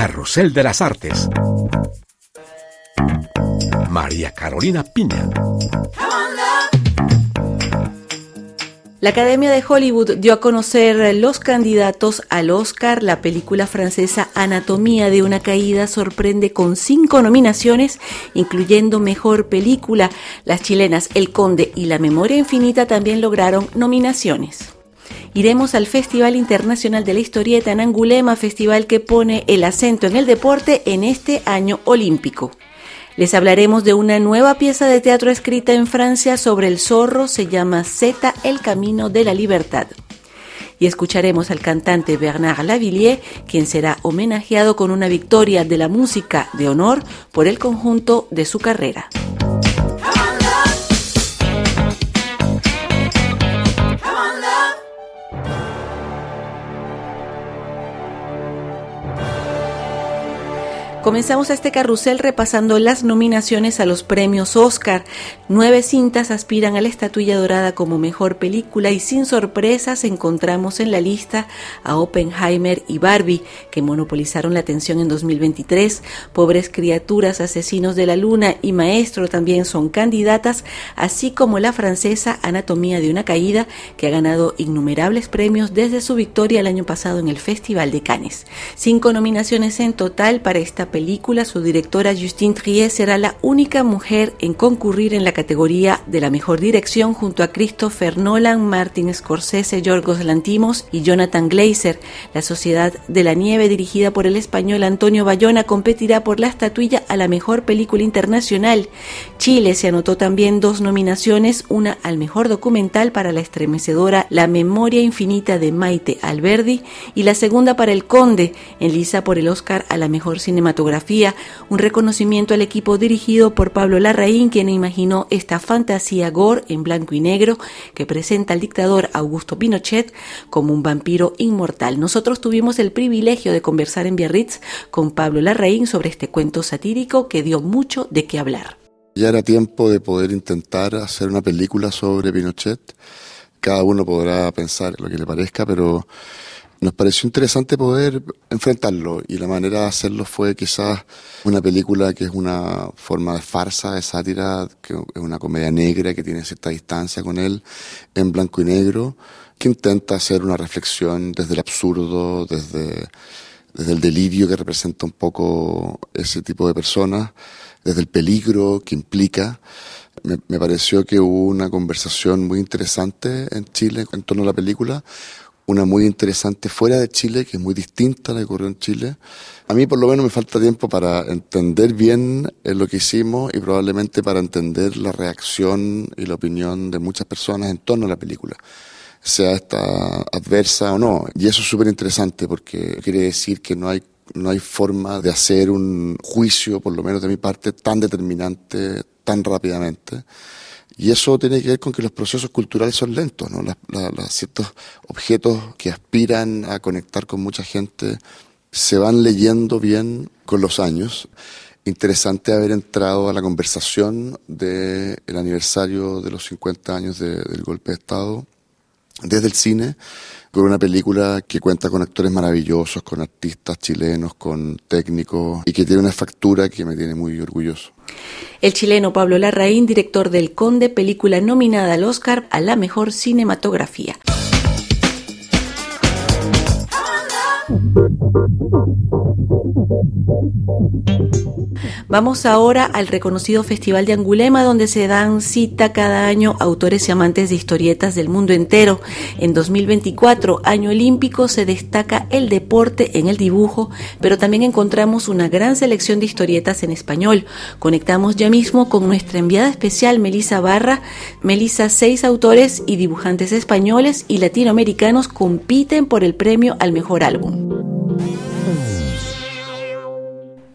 Carrusel de las Artes. María Carolina Piña. La Academia de Hollywood dio a conocer los candidatos al Oscar. La película francesa Anatomía de una caída sorprende con cinco nominaciones, incluyendo Mejor Película. Las chilenas El Conde y La Memoria Infinita también lograron nominaciones. Iremos al Festival Internacional de la Historieta en Angulema, festival que pone el acento en el deporte en este año olímpico. Les hablaremos de una nueva pieza de teatro escrita en Francia sobre el zorro, se llama Z, el camino de la libertad. Y escucharemos al cantante Bernard Lavillier, quien será homenajeado con una victoria de la música de honor por el conjunto de su carrera. Comenzamos este carrusel repasando las nominaciones a los premios Oscar. Nueve cintas aspiran a la estatuilla dorada como mejor película y sin sorpresas encontramos en la lista a Oppenheimer y Barbie, que monopolizaron la atención en 2023. Pobres criaturas, asesinos de la luna y Maestro también son candidatas, así como la francesa Anatomía de una caída, que ha ganado innumerables premios desde su victoria el año pasado en el Festival de Cannes. Cinco nominaciones en total para esta película, su directora Justine Trier será la única mujer en concurrir en la categoría de la mejor dirección junto a Christopher Nolan, Martin Scorsese, Yorgos Lantimos y Jonathan Glazer. La Sociedad de la Nieve, dirigida por el español Antonio Bayona, competirá por la estatuilla a la mejor película internacional. Chile se anotó también dos nominaciones, una al mejor documental para la estremecedora La Memoria Infinita de Maite Alberdi y la segunda para El Conde, en lisa por el Oscar a la mejor cinematografía un reconocimiento al equipo dirigido por Pablo Larraín, quien imaginó esta fantasía gore en blanco y negro que presenta al dictador Augusto Pinochet como un vampiro inmortal. Nosotros tuvimos el privilegio de conversar en Biarritz con Pablo Larraín sobre este cuento satírico que dio mucho de qué hablar. Ya era tiempo de poder intentar hacer una película sobre Pinochet. Cada uno podrá pensar lo que le parezca, pero nos pareció interesante poder enfrentarlo y la manera de hacerlo fue quizás una película que es una forma de farsa, de sátira, que es una comedia negra que tiene cierta distancia con él, en blanco y negro, que intenta hacer una reflexión desde el absurdo, desde, desde el delirio que representa un poco ese tipo de personas, desde el peligro que implica. Me, me, pareció que hubo una conversación muy interesante en Chile en torno a la película, una muy interesante fuera de Chile, que es muy distinta a la que ocurrió en Chile. A mí por lo menos me falta tiempo para entender bien eh, lo que hicimos y probablemente para entender la reacción y la opinión de muchas personas en torno a la película sea esta adversa o no. Y eso es súper interesante porque quiere decir que no hay, no hay forma de hacer un juicio, por lo menos de mi parte, tan determinante tan rápidamente. Y eso tiene que ver con que los procesos culturales son lentos, ¿no? ciertos objetos que aspiran a conectar con mucha gente se van leyendo bien con los años. Interesante haber entrado a la conversación del aniversario de los 50 años del golpe de Estado desde el cine con una película que cuenta con actores maravillosos, con artistas chilenos, con técnicos y que tiene una factura que me tiene muy orgulloso. El chileno Pablo Larraín, director del Conde, película nominada al Oscar a la mejor cinematografía. Vamos ahora al reconocido Festival de Angulema, donde se dan cita cada año autores y amantes de historietas del mundo entero. En 2024, año olímpico, se destaca el deporte en el dibujo, pero también encontramos una gran selección de historietas en español. Conectamos ya mismo con nuestra enviada especial, Melisa Barra. Melisa, seis autores y dibujantes españoles y latinoamericanos compiten por el premio al mejor álbum.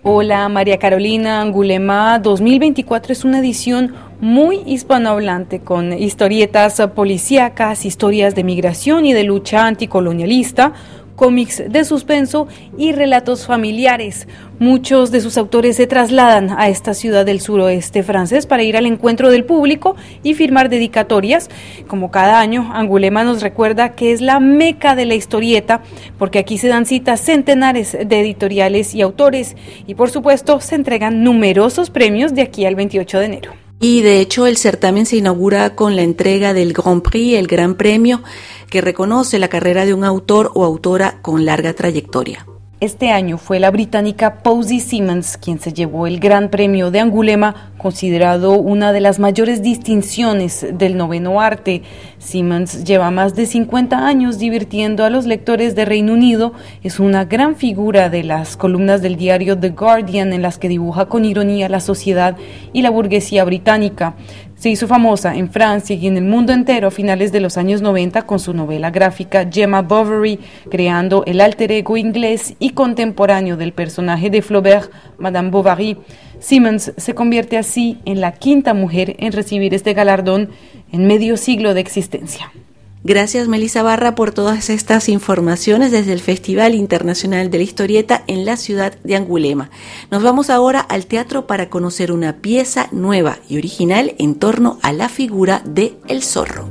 Hola María Carolina Angulema 2024 es una edición muy hispanohablante con historietas policíacas, historias de migración y de lucha anticolonialista, cómics de suspenso y relatos familiares. Muchos de sus autores se trasladan a esta ciudad del suroeste francés para ir al encuentro del público y firmar dedicatorias. Como cada año, Angulema nos recuerda que es la meca de la historieta, porque aquí se dan citas centenares de editoriales y autores y por supuesto se entregan numerosos premios de aquí al 28 de enero. Y de hecho el certamen se inaugura con la entrega del Grand Prix, el Gran Premio, que reconoce la carrera de un autor o autora con larga trayectoria. Este año fue la británica Posey Simmons quien se llevó el Gran Premio de Angulema, considerado una de las mayores distinciones del noveno arte. Simmons lleva más de 50 años divirtiendo a los lectores de Reino Unido, es una gran figura de las columnas del diario The Guardian en las que dibuja con ironía la sociedad y la burguesía británica. Se hizo famosa en Francia y en el mundo entero a finales de los años 90 con su novela gráfica Gemma Bovary, creando el alter ego inglés y contemporáneo del personaje de Flaubert, Madame Bovary. Simmons se convierte así en la quinta mujer en recibir este galardón en medio siglo de existencia. Gracias Melissa Barra por todas estas informaciones desde el Festival Internacional de la Historieta en la ciudad de Angulema. Nos vamos ahora al teatro para conocer una pieza nueva y original en torno a la figura de El Zorro.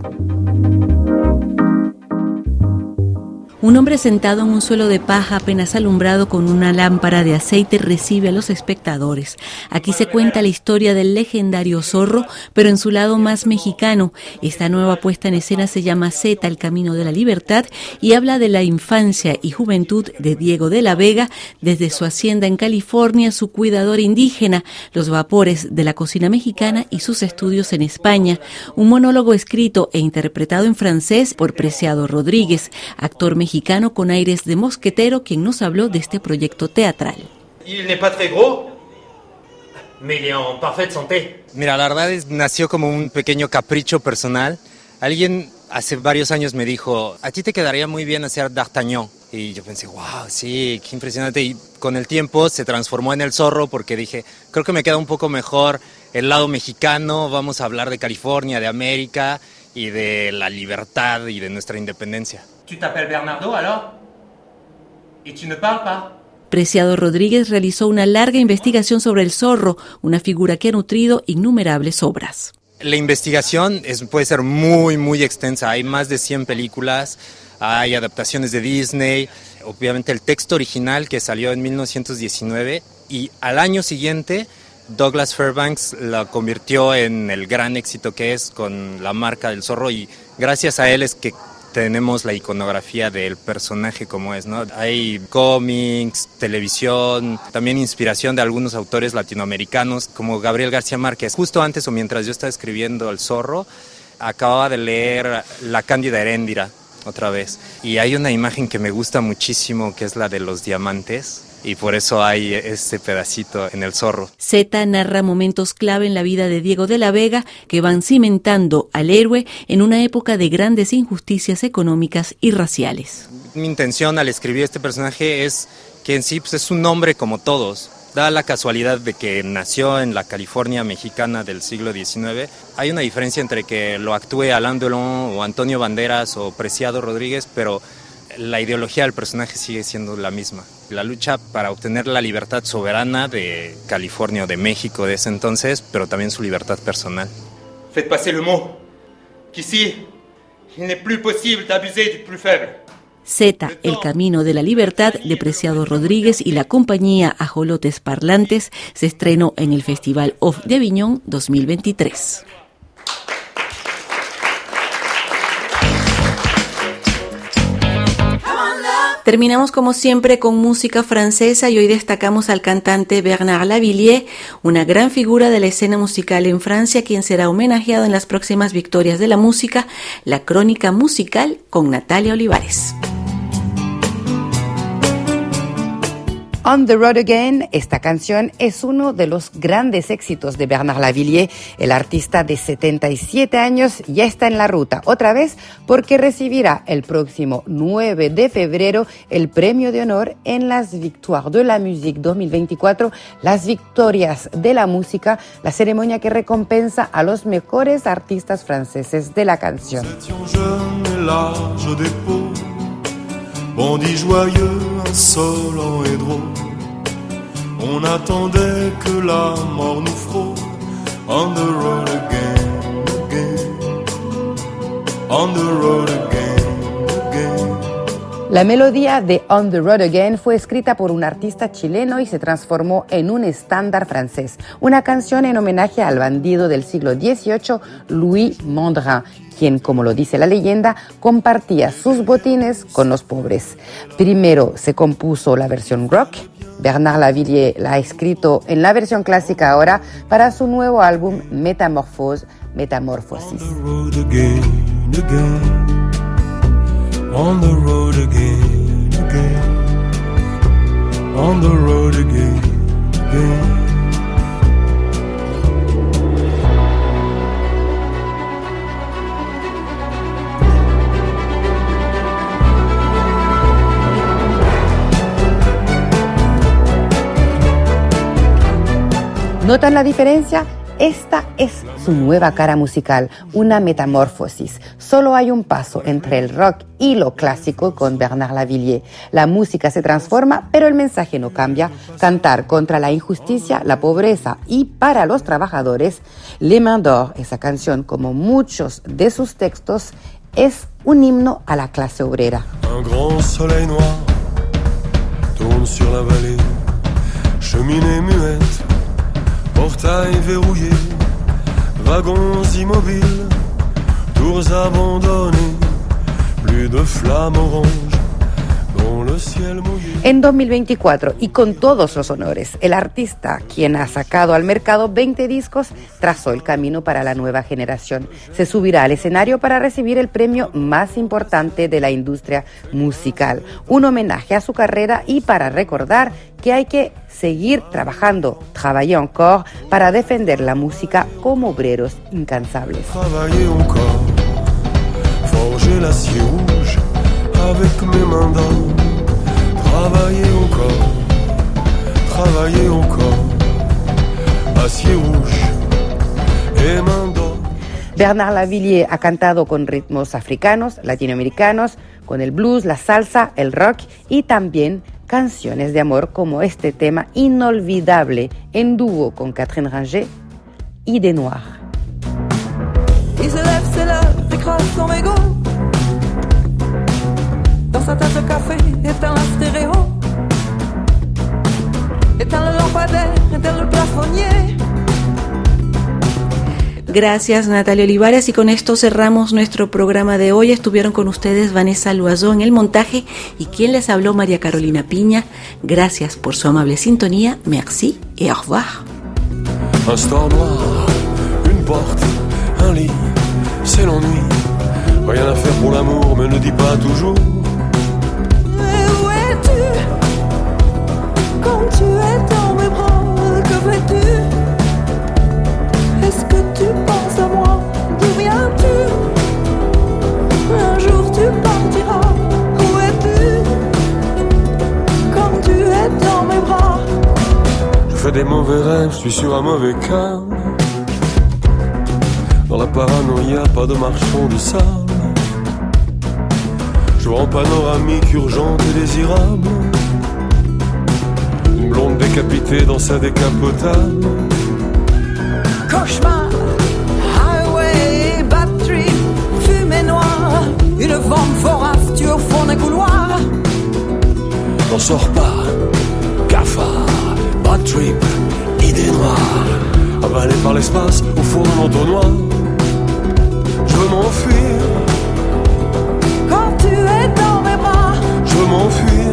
Un hombre sentado en un suelo de paja apenas alumbrado con una lámpara de aceite recibe a los espectadores. Aquí se cuenta la historia del legendario zorro, pero en su lado más mexicano. Esta nueva puesta en escena se llama Z, el camino de la libertad, y habla de la infancia y juventud de Diego de la Vega, desde su hacienda en California, su cuidador indígena, los vapores de la cocina mexicana y sus estudios en España. Un monólogo escrito e interpretado en francés por Preciado Rodríguez, actor mexicano mexicano con aires de mosquetero quien nos habló de este proyecto teatral. Mira, la verdad es, nació como un pequeño capricho personal. Alguien hace varios años me dijo, a ti te quedaría muy bien hacer D'Artagnan. Y yo pensé, wow, sí, qué impresionante. Y con el tiempo se transformó en el zorro porque dije, creo que me queda un poco mejor el lado mexicano, vamos a hablar de California, de América y de la libertad y de nuestra independencia. Tu t'appelles Bernardo alors Et tu ne parles pas Preciado Rodríguez realizó una larga investigación sobre el zorro, una figura que ha nutrido innumerables obras. La investigación es, puede ser muy, muy extensa. Hay más de 100 películas, hay adaptaciones de Disney, obviamente el texto original que salió en 1919 y al año siguiente Douglas Fairbanks la convirtió en el gran éxito que es con la marca del zorro y gracias a él es que tenemos la iconografía del personaje como es, ¿no? Hay cómics, televisión, también inspiración de algunos autores latinoamericanos como Gabriel García Márquez. Justo antes o mientras yo estaba escribiendo El Zorro, acababa de leer La Cándida Heréndira otra vez y hay una imagen que me gusta muchísimo que es la de los diamantes y por eso hay este pedacito en el zorro. Z narra momentos clave en la vida de Diego de la Vega que van cimentando al héroe en una época de grandes injusticias económicas y raciales. Mi intención al escribir este personaje es que en sí pues, es un hombre como todos. Da la casualidad de que nació en la California mexicana del siglo XIX. Hay una diferencia entre que lo actúe Alain Delon o Antonio Banderas o Preciado Rodríguez, pero la ideología del personaje sigue siendo la misma. La lucha para obtener la libertad soberana de California o de México de ese entonces, pero también su libertad personal. Faites passer le mot qu'ici, il n'est plus possible d'abuser du plus faible. Z, El Camino de la Libertad, de Preciado Rodríguez y la compañía Ajolotes Parlantes, se estrenó en el Festival Off de Aviñón 2023. Terminamos como siempre con música francesa y hoy destacamos al cantante Bernard Lavillier, una gran figura de la escena musical en Francia, quien será homenajeado en las próximas victorias de la música, la crónica musical con Natalia Olivares. On the Road Again, esta canción es uno de los grandes éxitos de Bernard Lavillier. El artista de 77 años ya está en la ruta otra vez porque recibirá el próximo 9 de febrero el premio de honor en las Victoires de la Musique 2024, las victorias de la música, la ceremonia que recompensa a los mejores artistas franceses de la canción. Bandit joyeux, insolent et drôle. On attendait que la mort nous frôle. On the road again, again. On the road again, again. La melodía de On the Road Again fue escrita por un artista chileno y se transformó en un estándar francés, una canción en homenaje al bandido del siglo XVIII, Louis Mondrin, quien, como lo dice la leyenda, compartía sus botines con los pobres. Primero se compuso la versión rock, Bernard Lavillier la ha escrito en la versión clásica ahora para su nuevo álbum Metamorphose, Metamorphosis. On the road again, again. On the road again, again. ¿Notan la diferencia? Esta es su nueva cara musical, una metamorfosis. Solo hay un paso entre el rock y lo clásico con Bernard Lavillier. La música se transforma, pero el mensaje no cambia. Cantar contra la injusticia, la pobreza y para los trabajadores. Les Mains esa canción, como muchos de sus textos, es un himno a la clase obrera. Un soleil noir tourne sur la muette, portail verrouillé, wagons immobiles, tours abandonnées, plus de flammes oranges En 2024 y con todos los honores, el artista, quien ha sacado al mercado 20 discos, trazó el camino para la nueva generación. Se subirá al escenario para recibir el premio más importante de la industria musical, un homenaje a su carrera y para recordar que hay que seguir trabajando, travailler encore, para defender la música como obreros incansables. Avec mes mains d'or. Travailler encore, travailler encore, acier rouge et mains d'or. Bernard Lavillier ha cantado con ritmos africanos, latinoamericanos, con el blues, la salsa, el rock y también canciones de amor como este tema inolvidable en dúo con Catherine Ranger y de Noir. Il se lève, écrase son mégot. Dans sa tasse de café, éteint la stéréo. Éteint le lampadaire, éteint le plafonnier. Gracias Natalia Olivares y con esto cerramos nuestro programa de hoy. Estuvieron con ustedes Vanessa Loazó en el montaje y quien les habló María Carolina Piña. Gracias por su amable sintonía. Merci et au revoir. Un store noir, une porte, un lit, c'est l'ennui. Rien à faire pour l'amour, mais ne dis pas toujours. Je suis sur un mauvais cas. Dans la paranoïa, pas de marchand de sable. Je vois en panoramique urgente et désirable. Une blonde décapitée dans sa décapotable. Cauchemar, highway, batterie, fumée noire, une vente vorace tue au fond des couloirs. N'en sors pas, cafard, bad trip, idée noire. Avalé par l'espace au fond d'un entonnoir. Je veux m'enfuir, Quand tu es dans mes bras, je veux m'enfuir,